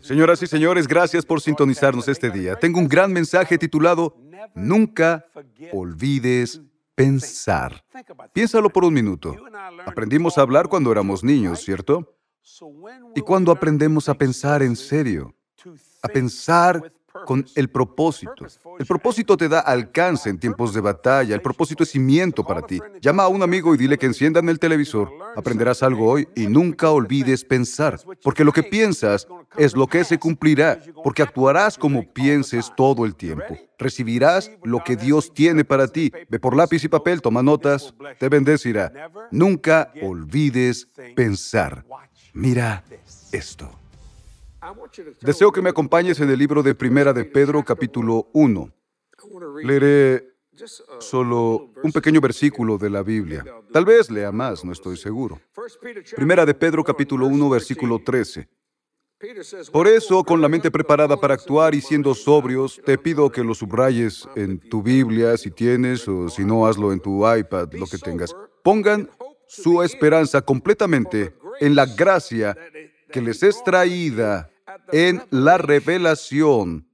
Señoras y señores, gracias por sintonizarnos este día. Tengo un gran mensaje titulado Nunca olvides pensar. Piénsalo por un minuto. Aprendimos a hablar cuando éramos niños, ¿cierto? Y cuando aprendemos a pensar en serio, a pensar con el propósito. El propósito te da alcance en tiempos de batalla. El propósito es cimiento para ti. Llama a un amigo y dile que enciendan el televisor. Aprenderás algo hoy y nunca olvides pensar, porque lo que piensas es lo que se cumplirá, porque actuarás como pienses todo el tiempo. Recibirás lo que Dios tiene para ti. Ve por lápiz y papel, toma notas, te bendecirá. Nunca olvides pensar. Mira esto. Deseo que me acompañes en el libro de Primera de Pedro, capítulo 1. Leeré solo un pequeño versículo de la Biblia. Tal vez lea más, no estoy seguro. Primera de Pedro, capítulo 1, versículo 13. Por eso, con la mente preparada para actuar y siendo sobrios, te pido que lo subrayes en tu Biblia, si tienes, o si no, hazlo en tu iPad, lo que tengas. Pongan su esperanza completamente en la gracia que les es traída en la revelación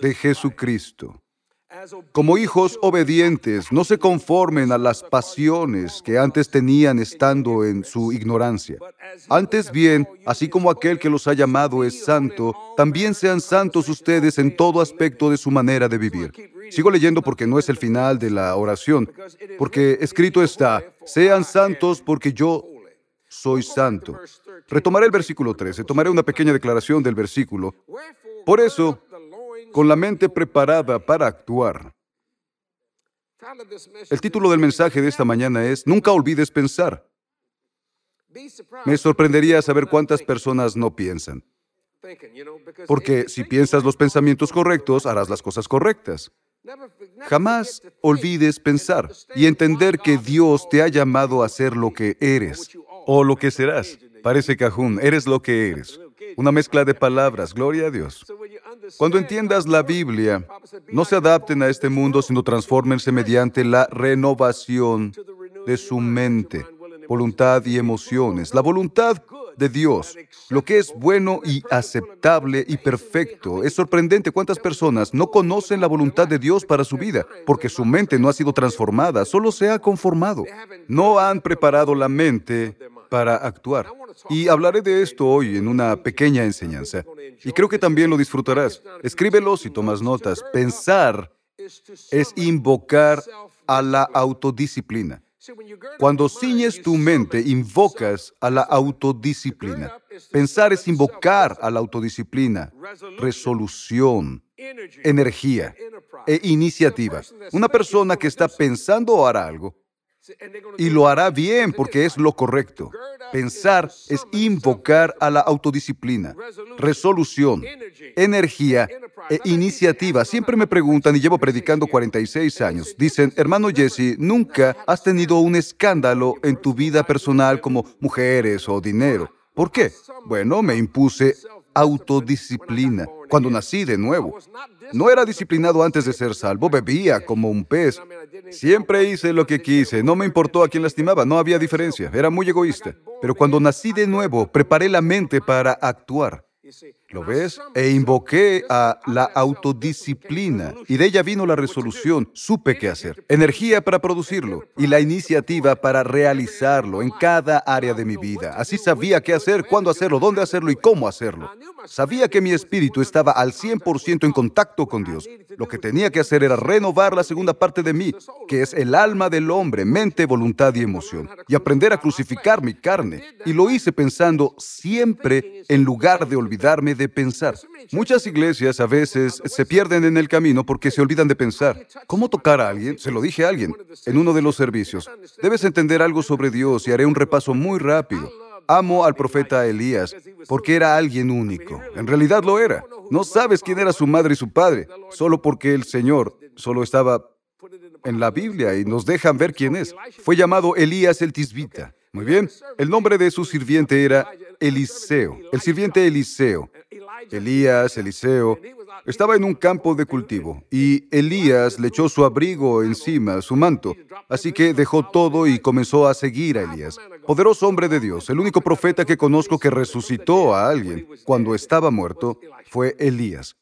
de Jesucristo. Como hijos obedientes, no se conformen a las pasiones que antes tenían estando en su ignorancia. Antes bien, así como aquel que los ha llamado es santo, también sean santos ustedes en todo aspecto de su manera de vivir. Sigo leyendo porque no es el final de la oración, porque escrito está, sean santos porque yo soy santo. Retomaré el versículo 13, tomaré una pequeña declaración del versículo. Por eso, con la mente preparada para actuar. El título del mensaje de esta mañana es, Nunca olvides pensar. Me sorprendería saber cuántas personas no piensan. Porque si piensas los pensamientos correctos, harás las cosas correctas. Jamás olvides pensar y entender que Dios te ha llamado a ser lo que eres o lo que serás. Parece cajún, eres lo que eres. Una mezcla de palabras, gloria a Dios. Cuando entiendas la Biblia, no se adapten a este mundo, sino transfórmense mediante la renovación de su mente, voluntad y emociones. La voluntad de Dios, lo que es bueno y aceptable y perfecto. Es sorprendente cuántas personas no conocen la voluntad de Dios para su vida, porque su mente no ha sido transformada, solo se ha conformado. No han preparado la mente para actuar. Y hablaré de esto hoy en una pequeña enseñanza. Y creo que también lo disfrutarás. Escríbelo si tomas notas. Pensar es invocar a la autodisciplina. Cuando ciñes tu mente, invocas a la autodisciplina. Pensar es invocar a la autodisciplina, resolución, energía e iniciativa. Una persona que está pensando hará algo y lo hará bien porque es lo correcto. Pensar es invocar a la autodisciplina, resolución, energía e iniciativa. Siempre me preguntan, y llevo predicando 46 años, dicen, hermano Jesse, nunca has tenido un escándalo en tu vida personal como mujeres o dinero. ¿Por qué? Bueno, me impuse autodisciplina cuando nací de nuevo. No era disciplinado antes de ser salvo, bebía como un pez. Siempre hice lo que quise, no me importó a quién lastimaba, no había diferencia, era muy egoísta. Pero cuando nací de nuevo, preparé la mente para actuar. ¿Lo ves? E invoqué a la autodisciplina y de ella vino la resolución. Supe qué hacer. Energía para producirlo y la iniciativa para realizarlo en cada área de mi vida. Así sabía qué hacer, cuándo hacerlo, dónde hacerlo y cómo hacerlo. Sabía que mi espíritu estaba al 100% en contacto con Dios. Lo que tenía que hacer era renovar la segunda parte de mí, que es el alma del hombre, mente, voluntad y emoción, y aprender a crucificar mi carne. Y lo hice pensando siempre en lugar de olvidarme de pensar. Muchas iglesias a veces se pierden en el camino porque se olvidan de pensar. ¿Cómo tocar a alguien? Se lo dije a alguien en uno de los servicios. Debes entender algo sobre Dios y haré un repaso muy rápido. Amo al profeta Elías porque era alguien único. En realidad lo era. No sabes quién era su madre y su padre, solo porque el Señor solo estaba en la Biblia y nos dejan ver quién es. Fue llamado Elías el Tisbita. Muy bien. El nombre de su sirviente era Eliseo, el sirviente Eliseo. Elías, Eliseo, Estaba en un campo de cultivo y Elías le echó su abrigo encima, su manto. Así que dejó todo y comenzó a seguir a Elías. Poderoso hombre de Dios, el único profeta que conozco que resucitó a alguien cuando estaba muerto fue Elías.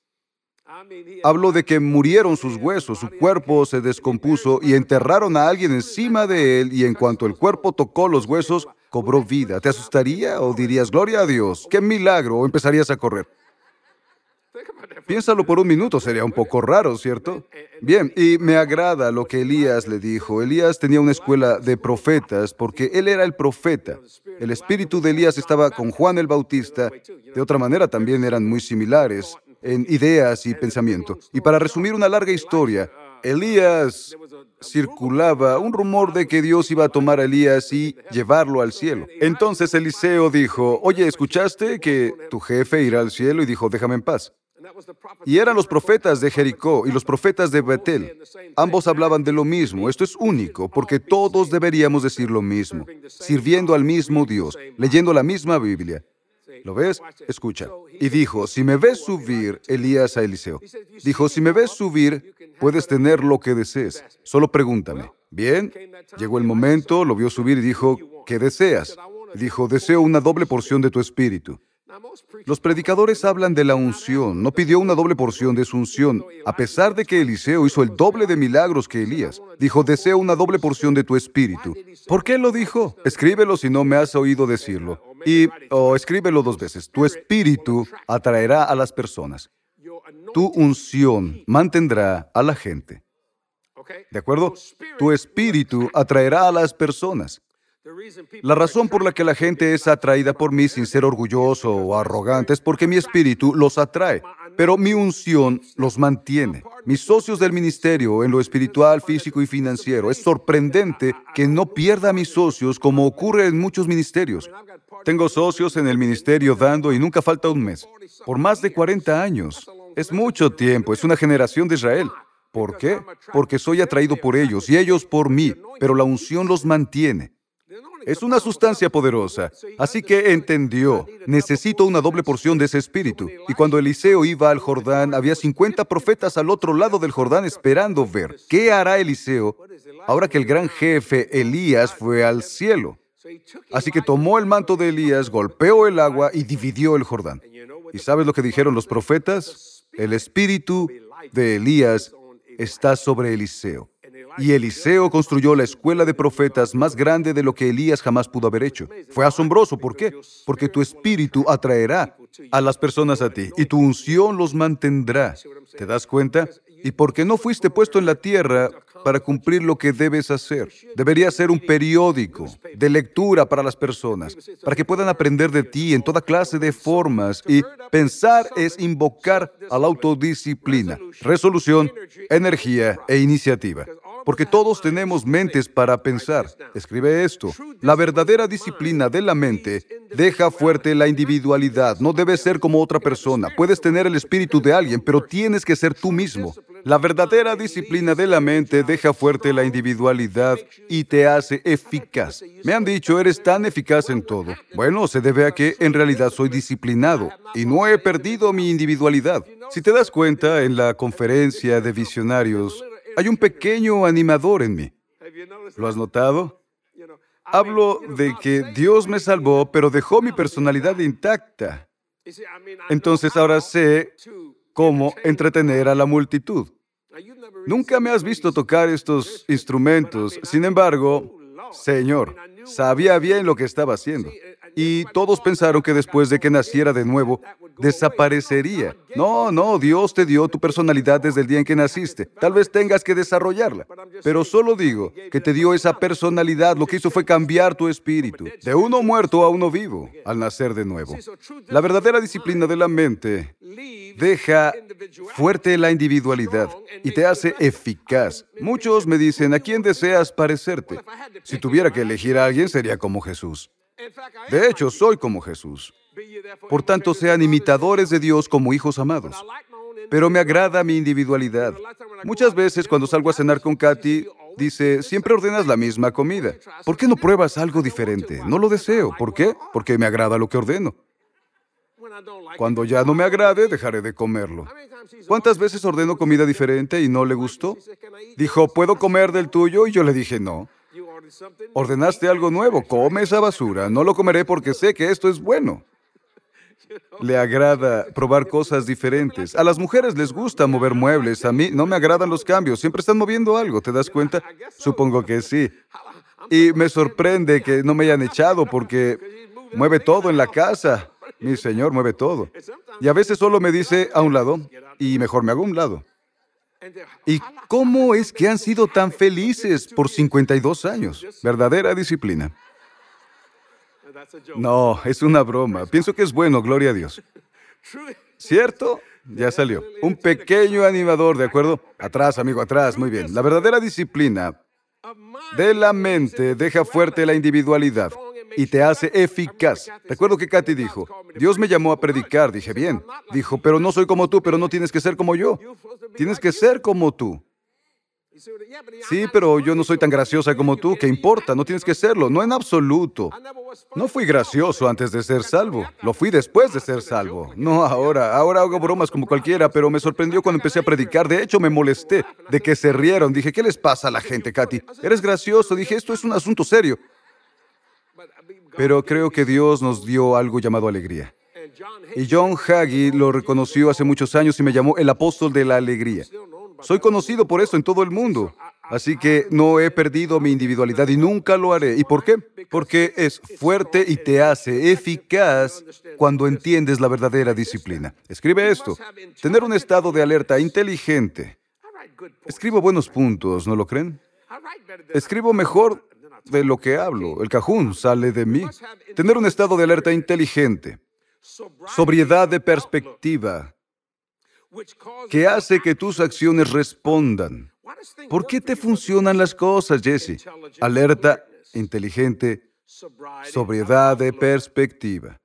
Habló de que murieron sus huesos, su cuerpo se descompuso y enterraron a alguien encima de él y en cuanto el cuerpo tocó los huesos, cobró vida. ¿Te asustaría o dirías, gloria a Dios, qué milagro o empezarías a correr? Piénsalo por un minuto, sería un poco raro, ¿cierto? Bien, y me agrada lo que Elías le dijo. Elías tenía una escuela de profetas porque él era el profeta. El espíritu de Elías estaba con Juan el Bautista. De otra manera también eran muy similares en ideas y pensamiento. Y para resumir una larga historia, Elías circulaba un rumor de que Dios iba a tomar a Elías y llevarlo al cielo. Entonces Eliseo dijo, oye, ¿escuchaste que tu jefe irá al cielo? Y dijo, déjame en paz. Y eran los profetas de Jericó y los profetas de Betel. Ambos hablaban de lo mismo. Esto es único, porque todos deberíamos decir lo mismo, sirviendo al mismo Dios, leyendo la misma Biblia. ¿Lo ves? Escucha. Y dijo, si me ves subir, Elías a Eliseo, dijo, si me ves subir, puedes tener lo que desees. Solo pregúntame. Bien, llegó el momento, lo vio subir y dijo, ¿qué deseas? Dijo, deseo una doble porción de tu espíritu. Los predicadores hablan de la unción. No pidió una doble porción de su unción, a pesar de que Eliseo hizo el doble de milagros que Elías. Dijo, deseo una doble porción de tu espíritu. ¿Por qué lo dijo? Escríbelo si no me has oído decirlo. Y, o escríbelo dos veces. Tu espíritu atraerá a las personas. Tu unción mantendrá a la gente. ¿De acuerdo? Tu espíritu atraerá a las personas. La razón por la que la gente es atraída por mí sin ser orgulloso o arrogante es porque mi espíritu los atrae, pero mi unción los mantiene. Mis socios del ministerio en lo espiritual, físico y financiero, es sorprendente que no pierda mis socios como ocurre en muchos ministerios. Tengo socios en el ministerio dando y nunca falta un mes. Por más de 40 años. Es mucho tiempo, es una generación de Israel. ¿Por qué? Porque soy atraído por ellos y ellos por mí, pero la unción los mantiene. Es una sustancia poderosa. Así que entendió, necesito una doble porción de ese espíritu. Y cuando Eliseo iba al Jordán, había 50 profetas al otro lado del Jordán esperando ver qué hará Eliseo ahora que el gran jefe Elías fue al cielo. Así que tomó el manto de Elías, golpeó el agua y dividió el Jordán. ¿Y sabes lo que dijeron los profetas? El espíritu de Elías está sobre Eliseo. Y Eliseo construyó la escuela de profetas más grande de lo que Elías jamás pudo haber hecho. Fue asombroso. ¿Por qué? Porque tu espíritu atraerá a las personas a ti y tu unción los mantendrá. ¿Te das cuenta? Y porque no fuiste puesto en la tierra para cumplir lo que debes hacer. Debería ser un periódico de lectura para las personas, para que puedan aprender de ti en toda clase de formas. Y pensar es invocar a la autodisciplina, resolución, energía e iniciativa porque todos tenemos mentes para pensar. Escribe esto. La verdadera disciplina de la mente deja fuerte la individualidad. No debes ser como otra persona. Puedes tener el espíritu de alguien, pero tienes que ser tú mismo. La verdadera disciplina de la mente deja fuerte la individualidad y te hace eficaz. Me han dicho, eres tan eficaz en todo. Bueno, se debe a que en realidad soy disciplinado y no he perdido mi individualidad. Si te das cuenta, en la conferencia de visionarios, hay un pequeño animador en mí. ¿Lo has notado? Hablo de que Dios me salvó, pero dejó mi personalidad intacta. Entonces ahora sé cómo entretener a la multitud. Nunca me has visto tocar estos instrumentos. Sin embargo, Señor, sabía bien lo que estaba haciendo. Y todos pensaron que después de que naciera de nuevo, desaparecería. No, no, Dios te dio tu personalidad desde el día en que naciste. Tal vez tengas que desarrollarla. Pero solo digo que te dio esa personalidad. Lo que hizo fue cambiar tu espíritu. De uno muerto a uno vivo al nacer de nuevo. La verdadera disciplina de la mente deja fuerte la individualidad y te hace eficaz. Muchos me dicen, ¿a quién deseas parecerte? Si tuviera que elegir a alguien, sería como Jesús. De hecho, soy como Jesús. Por tanto, sean imitadores de Dios como hijos amados. Pero me agrada mi individualidad. Muchas veces cuando salgo a cenar con Katy, dice, siempre ordenas la misma comida. ¿Por qué no pruebas algo diferente? No lo deseo. ¿Por qué? Porque me agrada lo que ordeno. Cuando ya no me agrade, dejaré de comerlo. ¿Cuántas veces ordenó comida diferente y no le gustó? Dijo, ¿puedo comer del tuyo? Y yo le dije, no. Ordenaste algo nuevo, come esa basura. No lo comeré porque sé que esto es bueno. Le agrada probar cosas diferentes. A las mujeres les gusta mover muebles. A mí no me agradan los cambios. Siempre están moviendo algo. ¿Te das cuenta? Supongo que sí. Y me sorprende que no me hayan echado porque mueve todo en la casa. Mi señor mueve todo. Y a veces solo me dice a un lado y mejor me hago a un lado. ¿Y cómo es que han sido tan felices por 52 años? Verdadera disciplina. No, es una broma. Pienso que es bueno, gloria a Dios. ¿Cierto? Ya salió. Un pequeño animador, ¿de acuerdo? Atrás, amigo, atrás. Muy bien. La verdadera disciplina de la mente deja fuerte la individualidad y te hace eficaz. Recuerdo que Katy dijo, Dios me llamó a predicar. Dije, bien. Dijo, pero no soy como tú, pero no tienes que ser como yo. Tienes que ser como tú. Sí, pero yo no soy tan graciosa como tú. ¿Qué importa? No tienes que serlo. No en absoluto. No fui gracioso antes de ser salvo. Lo fui después de ser salvo. No ahora. Ahora hago bromas como cualquiera, pero me sorprendió cuando empecé a predicar. De hecho, me molesté de que se rieron. Dije, ¿qué les pasa a la gente, Katy? Eres gracioso. Dije, esto es un asunto serio. Pero creo que Dios nos dio algo llamado alegría. Y John Hagee lo reconoció hace muchos años y me llamó el apóstol de la alegría. Soy conocido por eso en todo el mundo. Así que no he perdido mi individualidad y nunca lo haré. ¿Y por qué? Porque es fuerte y te hace eficaz cuando entiendes la verdadera disciplina. Escribe esto. Tener un estado de alerta inteligente. Escribo buenos puntos, ¿no lo creen? Escribo mejor de lo que hablo. El cajún sale de mí. Tener un estado de alerta inteligente. Sobriedad de perspectiva que hace que tus acciones respondan. ¿Por qué te funcionan las cosas, Jesse? Alerta, inteligente, sobriedad de perspectiva.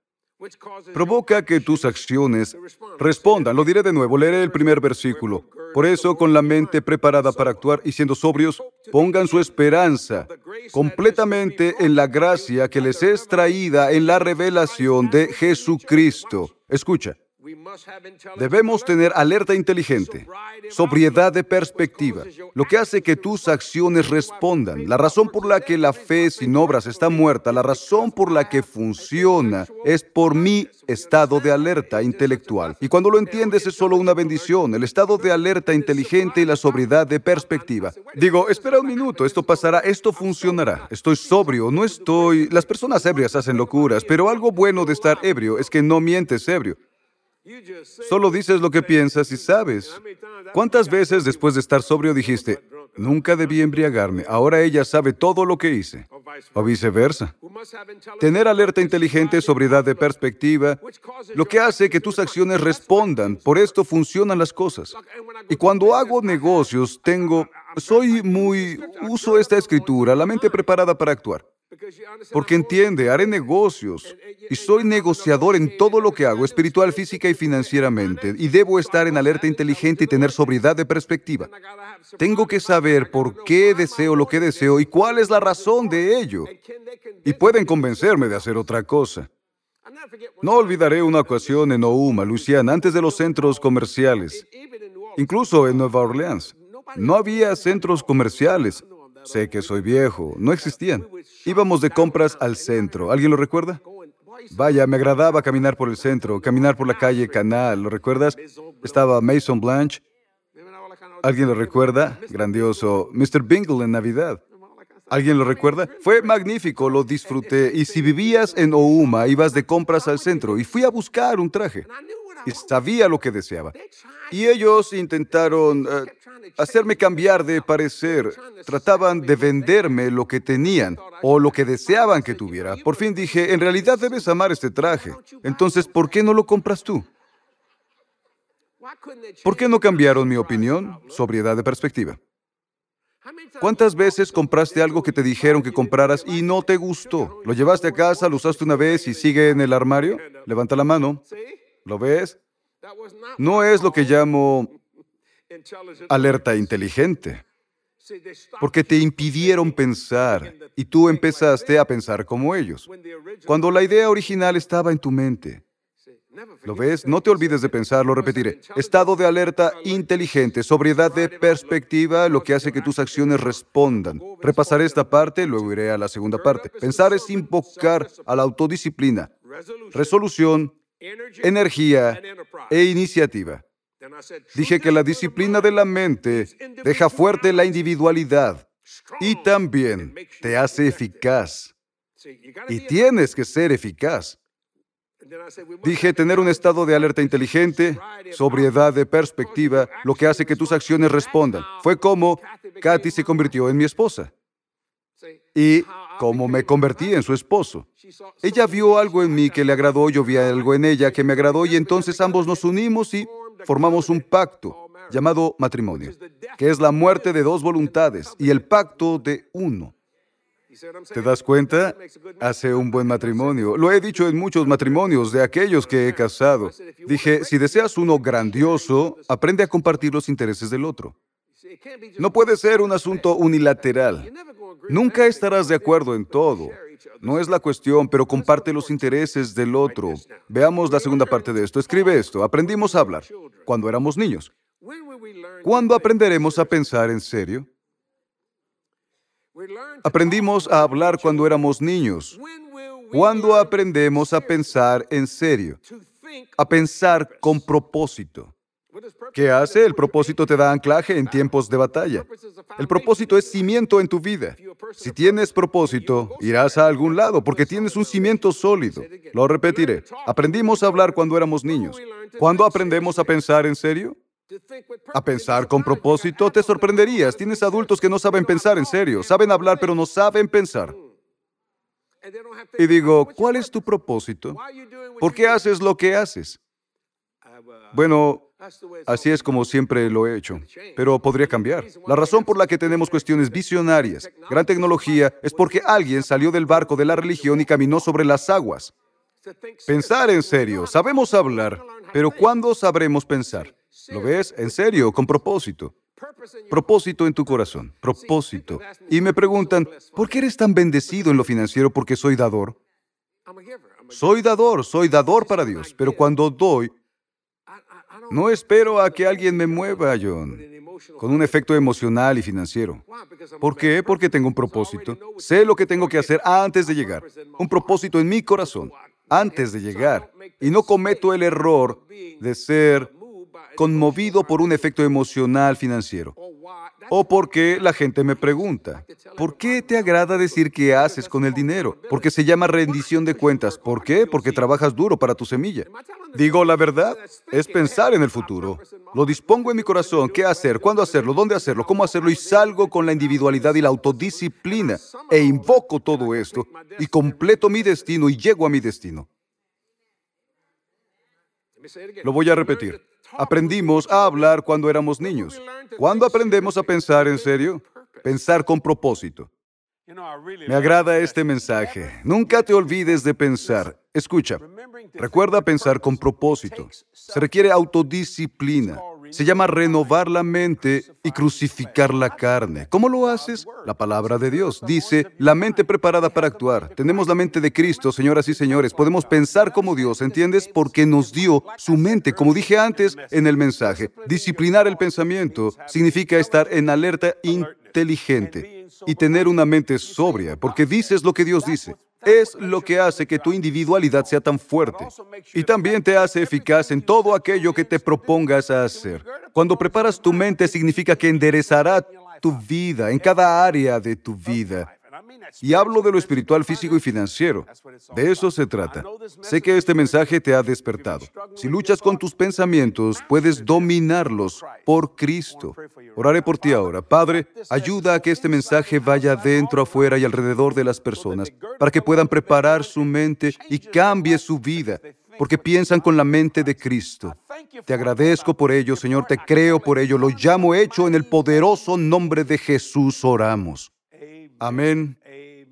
Provoca que tus acciones respondan. Lo diré de nuevo, leeré el primer versículo. Por eso, con la mente preparada para actuar y siendo sobrios, pongan su esperanza completamente en la gracia que les es traída en la revelación de Jesucristo. Escucha, Debemos tener alerta inteligente, sobriedad de perspectiva, lo que hace que tus acciones respondan. La razón por la que la fe sin obras está muerta, la razón por la que funciona, es por mi estado de alerta intelectual. Y cuando lo entiendes es solo una bendición, el estado de alerta inteligente y la sobriedad de perspectiva. Digo, espera un minuto, esto pasará, esto funcionará. Estoy sobrio, no estoy... Las personas ebrias hacen locuras, pero algo bueno de estar ebrio es que no mientes ebrio. Solo dices lo que piensas y sabes. ¿Cuántas veces después de estar sobrio dijiste, nunca debí embriagarme, ahora ella sabe todo lo que hice? O viceversa. Tener alerta inteligente, sobriedad de perspectiva, lo que hace que tus acciones respondan. Por esto funcionan las cosas. Y cuando hago negocios, tengo, soy muy, uso esta escritura, la mente preparada para actuar. Porque entiende, haré negocios y soy negociador en todo lo que hago, espiritual, física y financieramente, y debo estar en alerta inteligente y tener sobriedad de perspectiva. Tengo que saber por qué deseo lo que deseo y cuál es la razón de ello. Y pueden convencerme de hacer otra cosa. No olvidaré una ocasión en Ouma, Luisiana, antes de los centros comerciales, incluso en Nueva Orleans. No había centros comerciales. Sé que soy viejo, no existían. Íbamos de compras al centro. ¿Alguien lo recuerda? Vaya, me agradaba caminar por el centro, caminar por la calle Canal, ¿lo recuerdas? Estaba Mason Blanche. ¿Alguien lo recuerda? Grandioso. Mr. Bingle en Navidad. ¿Alguien lo recuerda? Fue magnífico, lo disfruté. Y si vivías en Ouma, ibas de compras al centro y fui a buscar un traje. Y sabía lo que deseaba. Y ellos intentaron eh, hacerme cambiar de parecer. Trataban de venderme lo que tenían o lo que deseaban que tuviera. Por fin dije, en realidad debes amar este traje. Entonces, ¿por qué no lo compras tú? ¿Por qué no cambiaron mi opinión? Sobriedad de perspectiva. ¿Cuántas veces compraste algo que te dijeron que compraras y no te gustó? ¿Lo llevaste a casa, lo usaste una vez y sigue en el armario? Levanta la mano. ¿Lo ves? No es lo que llamo alerta inteligente, porque te impidieron pensar y tú empezaste a pensar como ellos, cuando la idea original estaba en tu mente. ¿Lo ves? No te olvides de pensar, lo repetiré. Estado de alerta inteligente, sobriedad de perspectiva, lo que hace que tus acciones respondan. Repasaré esta parte, luego iré a la segunda parte. Pensar es invocar a la autodisciplina, resolución, energía e iniciativa. Dije que la disciplina de la mente deja fuerte la individualidad y también te hace eficaz. Y tienes que ser eficaz. Dije tener un estado de alerta inteligente, sobriedad de perspectiva, lo que hace que tus acciones respondan. Fue como Katy se convirtió en mi esposa y como me convertí en su esposo. Ella vio algo en mí que le agradó, yo vi algo en ella que me agradó y entonces ambos nos unimos y formamos un pacto llamado matrimonio, que es la muerte de dos voluntades y el pacto de uno. ¿Te das cuenta? Hace un buen matrimonio. Lo he dicho en muchos matrimonios de aquellos que he casado. Dije, si deseas uno grandioso, aprende a compartir los intereses del otro. No puede ser un asunto unilateral. Nunca estarás de acuerdo en todo. No es la cuestión, pero comparte los intereses del otro. Veamos la segunda parte de esto. Escribe esto. Aprendimos a hablar cuando éramos niños. ¿Cuándo aprenderemos a pensar en serio? Aprendimos a hablar cuando éramos niños. ¿Cuándo aprendemos a pensar en serio? A pensar con propósito. ¿Qué hace? El propósito te da anclaje en tiempos de batalla. El propósito es cimiento en tu vida. Si tienes propósito, irás a algún lado porque tienes un cimiento sólido. Lo repetiré. Aprendimos a hablar cuando éramos niños. ¿Cuándo aprendemos a pensar en serio? A pensar con propósito, te sorprenderías. Tienes adultos que no saben pensar en serio, saben hablar pero no saben pensar. Y digo, ¿cuál es tu propósito? ¿Por qué haces lo que haces? Bueno, así es como siempre lo he hecho, pero podría cambiar. La razón por la que tenemos cuestiones visionarias, gran tecnología, es porque alguien salió del barco de la religión y caminó sobre las aguas. Pensar en serio, sabemos hablar, pero ¿cuándo sabremos pensar? ¿Lo ves? En serio, con propósito. Propósito en tu corazón, propósito. Y me preguntan, ¿por qué eres tan bendecido en lo financiero? Porque soy dador. Soy dador, soy dador para Dios, pero cuando doy, no espero a que alguien me mueva, John, con un efecto emocional y financiero. ¿Por qué? Porque tengo un propósito. Sé lo que tengo que hacer antes de llegar. Un propósito en mi corazón, antes de llegar. Y no cometo el error de ser conmovido por un efecto emocional financiero. O porque la gente me pregunta, ¿por qué te agrada decir qué haces con el dinero? Porque se llama rendición de cuentas. ¿Por qué? Porque trabajas duro para tu semilla. Digo la verdad, es pensar en el futuro. Lo dispongo en mi corazón, qué hacer, cuándo hacerlo, dónde hacerlo, cómo hacerlo y salgo con la individualidad y la autodisciplina e invoco todo esto y completo mi destino y llego a mi destino. Lo voy a repetir. Aprendimos a hablar cuando éramos niños. ¿Cuándo aprendemos a pensar en serio? Pensar con propósito. Me agrada este mensaje. Nunca te olvides de pensar. Escucha, recuerda pensar con propósito. Se requiere autodisciplina. Se llama renovar la mente y crucificar la carne. ¿Cómo lo haces? La palabra de Dios dice, la mente preparada para actuar. Tenemos la mente de Cristo, señoras y señores. Podemos pensar como Dios, ¿entiendes? Porque nos dio su mente, como dije antes en el mensaje. Disciplinar el pensamiento significa estar en alerta y tener una mente sobria, porque dices lo que Dios dice es lo que hace que tu individualidad sea tan fuerte y también te hace eficaz en todo aquello que te propongas a hacer. Cuando preparas tu mente significa que enderezará tu vida en cada área de tu vida. Y hablo de lo espiritual, físico y financiero. De eso se trata. Sé que este mensaje te ha despertado. Si luchas con tus pensamientos, puedes dominarlos por Cristo. Oraré por ti ahora. Padre, ayuda a que este mensaje vaya dentro, afuera y alrededor de las personas, para que puedan preparar su mente y cambie su vida, porque piensan con la mente de Cristo. Te agradezco por ello, Señor, te creo por ello, lo llamo hecho. En el poderoso nombre de Jesús oramos. Amén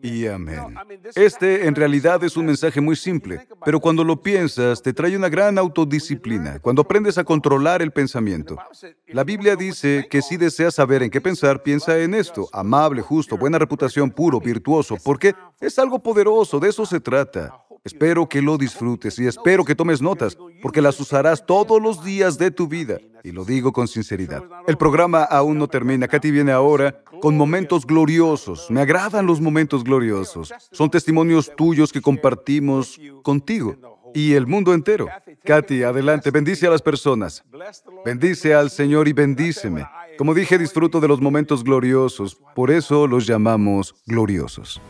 y amén. Este en realidad es un mensaje muy simple, pero cuando lo piensas te trae una gran autodisciplina, cuando aprendes a controlar el pensamiento. La Biblia dice que si deseas saber en qué pensar, piensa en esto, amable, justo, buena reputación, puro, virtuoso, porque es algo poderoso, de eso se trata. Espero que lo disfrutes y espero que tomes notas, porque las usarás todos los días de tu vida. Y lo digo con sinceridad. El programa aún no termina. Katy viene ahora con momentos gloriosos. Me agradan los momentos gloriosos. Son testimonios tuyos que compartimos contigo y el mundo entero. Katy, adelante, bendice a las personas. Bendice al Señor y bendíceme. Como dije, disfruto de los momentos gloriosos, por eso los llamamos gloriosos.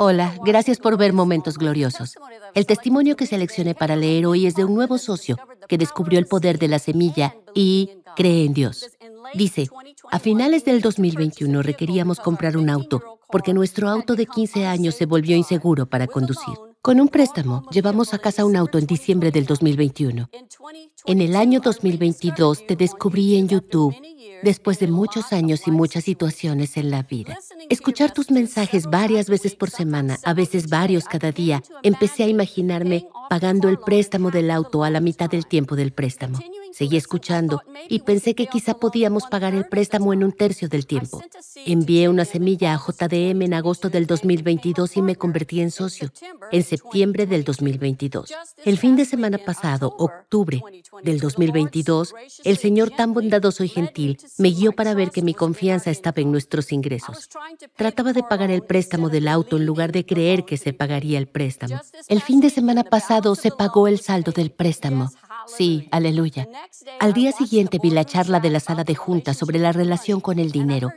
Hola, gracias por ver Momentos Gloriosos. El testimonio que seleccioné para leer hoy es de un nuevo socio que descubrió el poder de la semilla y cree en Dios. Dice, a finales del 2021 requeríamos comprar un auto porque nuestro auto de 15 años se volvió inseguro para conducir. Con un préstamo, llevamos a casa un auto en diciembre del 2021. En el año 2022 te descubrí en YouTube después de muchos años y muchas situaciones en la vida. Escuchar tus mensajes varias veces por semana, a veces varios cada día, empecé a imaginarme pagando el préstamo del auto a la mitad del tiempo del préstamo. Seguí escuchando y pensé que quizá podíamos pagar el préstamo en un tercio del tiempo. Envié una semilla a JDM en agosto del 2022 y me convertí en socio en septiembre del 2022. El fin de semana pasado, octubre del 2022, el Señor tan bondadoso y gentil me guió para ver que mi confianza estaba en nuestros ingresos. Trataba de pagar el préstamo del auto en lugar de creer que se pagaría el préstamo. El fin de semana pasado se pagó el saldo del préstamo. Sí, aleluya. Al día siguiente vi la charla de la sala de junta sobre la relación con el dinero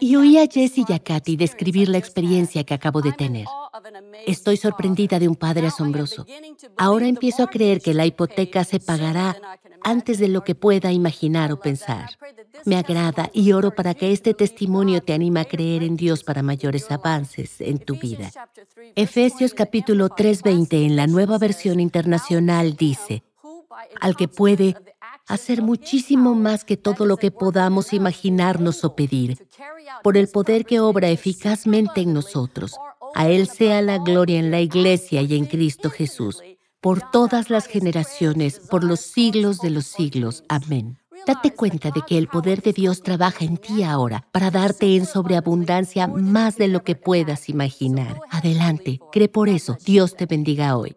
y oí a Jesse y a Katy describir la experiencia que acabo de tener. Estoy sorprendida de un padre asombroso. Ahora empiezo a creer que la hipoteca se pagará antes de lo que pueda imaginar o pensar. Me agrada y oro para que este testimonio te anime a creer en Dios para mayores avances en tu vida. Efesios capítulo 3:20 en la nueva versión internacional dice, al que puede hacer muchísimo más que todo lo que podamos imaginarnos o pedir, por el poder que obra eficazmente en nosotros. A Él sea la gloria en la Iglesia y en Cristo Jesús, por todas las generaciones, por los siglos de los siglos. Amén. Date cuenta de que el poder de Dios trabaja en ti ahora para darte en sobreabundancia más de lo que puedas imaginar. Adelante, cree por eso. Dios te bendiga hoy.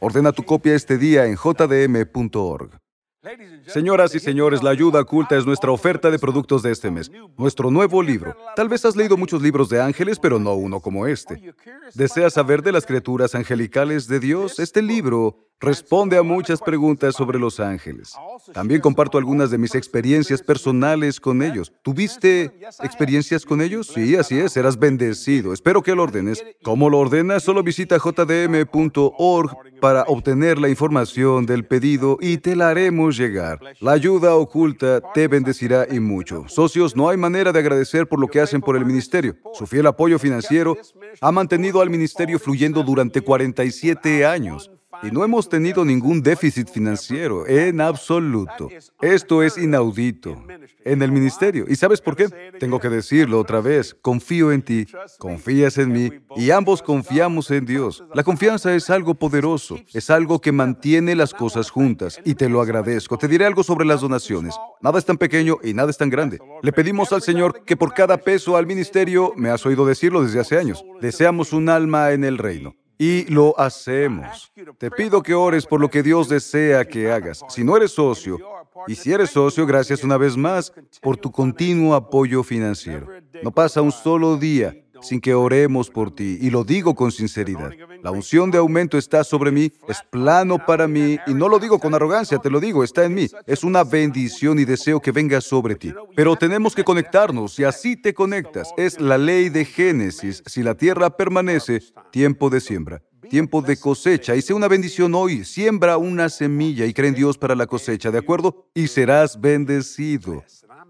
Ordena tu copia este día en jdm.org. Señoras y señores, la ayuda oculta es nuestra oferta de productos de este mes, nuestro nuevo libro. Tal vez has leído muchos libros de ángeles, pero no uno como este. ¿Deseas saber de las criaturas angelicales de Dios? Este libro responde a muchas preguntas sobre los ángeles. También comparto algunas de mis experiencias personales con ellos. ¿Tuviste experiencias con ellos? Sí, así es, serás bendecido. Espero que lo ordenes. ¿Cómo lo ordenas? Solo visita jdm.org para obtener la información del pedido y te la haremos llegar. La ayuda oculta te bendecirá y mucho. Socios, no hay manera de agradecer por lo que hacen por el ministerio. Su fiel apoyo financiero ha mantenido al ministerio fluyendo durante 47 años. Y no hemos tenido ningún déficit financiero, en absoluto. Esto es inaudito en el ministerio. ¿Y sabes por qué? Tengo que decirlo otra vez. Confío en ti, confías en mí y ambos confiamos en Dios. La confianza es algo poderoso, es algo que mantiene las cosas juntas y te lo agradezco. Te diré algo sobre las donaciones. Nada es tan pequeño y nada es tan grande. Le pedimos al Señor que por cada peso al ministerio, me has oído decirlo desde hace años, deseamos un alma en el reino y lo hacemos. Te pido que ores por lo que Dios desea que hagas. Si no eres socio, Y si eres socio, gracias una vez más por tu continuo apoyo financiero. No pasa un solo día sin que oremos por ti, y lo digo con sinceridad. La unción de aumento está sobre mí, es plano para mí, y no lo digo con arrogancia, te lo digo, está en mí. Es una bendición y deseo que venga sobre ti. Pero tenemos que conectarnos, y así te conectas. Es la ley de Génesis. Si la tierra permanece, tiempo de siembra tiempo de cosecha y sea una bendición hoy. Siembra una semilla y cree en Dios para la cosecha, ¿de acuerdo? Y serás bendecido.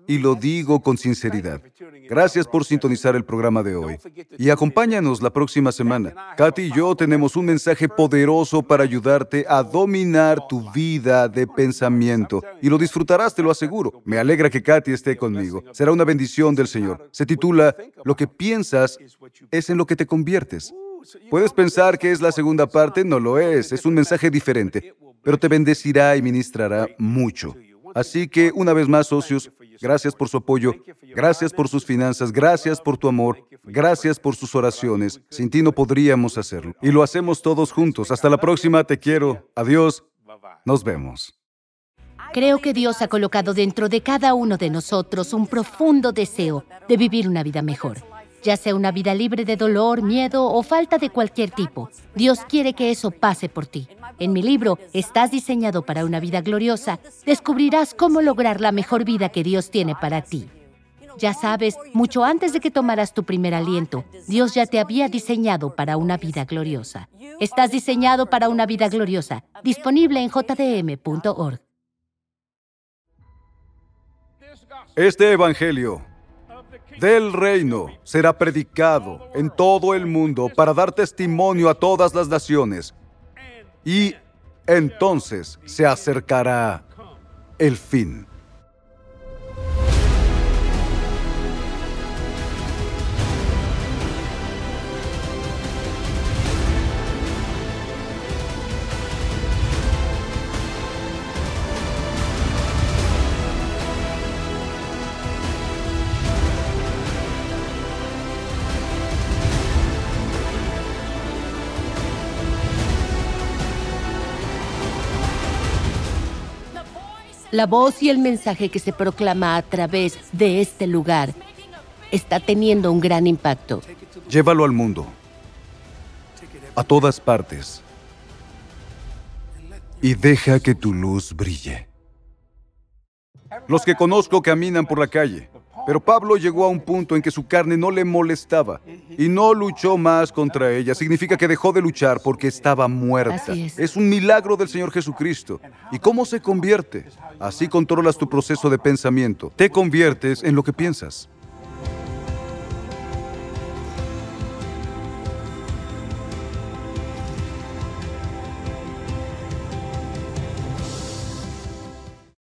Y lo digo con sinceridad. Gracias por sintonizar el programa de hoy. Y acompáñanos la próxima semana. Katy y yo tenemos un mensaje poderoso para ayudarte a dominar tu vida de pensamiento. Y lo disfrutarás, te lo aseguro. Me alegra que Katy esté conmigo. Será una bendición del Señor. Se titula Lo que piensas es en lo que te conviertes. Puedes pensar que es la segunda parte, no lo es, es un mensaje diferente, pero te bendecirá y ministrará mucho. Así que, una vez más, socios, gracias por su apoyo, gracias por sus finanzas, gracias por tu amor, gracias por sus oraciones. Sin ti no podríamos hacerlo. Y lo hacemos todos juntos. Hasta la próxima, te quiero. Adiós. Nos vemos. Creo que Dios ha colocado dentro de cada uno de nosotros un profundo deseo de vivir una vida mejor ya sea una vida libre de dolor, miedo o falta de cualquier tipo. Dios quiere que eso pase por ti. En mi libro, Estás diseñado para una vida gloriosa, descubrirás cómo lograr la mejor vida que Dios tiene para ti. Ya sabes, mucho antes de que tomaras tu primer aliento, Dios ya te había diseñado para una vida gloriosa. Estás diseñado para una vida gloriosa, disponible en jdm.org. Este Evangelio del reino será predicado en todo el mundo para dar testimonio a todas las naciones. Y entonces se acercará el fin. La voz y el mensaje que se proclama a través de este lugar está teniendo un gran impacto. Llévalo al mundo, a todas partes, y deja que tu luz brille. Los que conozco caminan por la calle, pero Pablo llegó a un punto en que su carne no le molestaba y no luchó más contra ella. Significa que dejó de luchar porque estaba muerta. Es. es un milagro del Señor Jesucristo. ¿Y cómo se convierte? Así controlas tu proceso de pensamiento. Te conviertes en lo que piensas.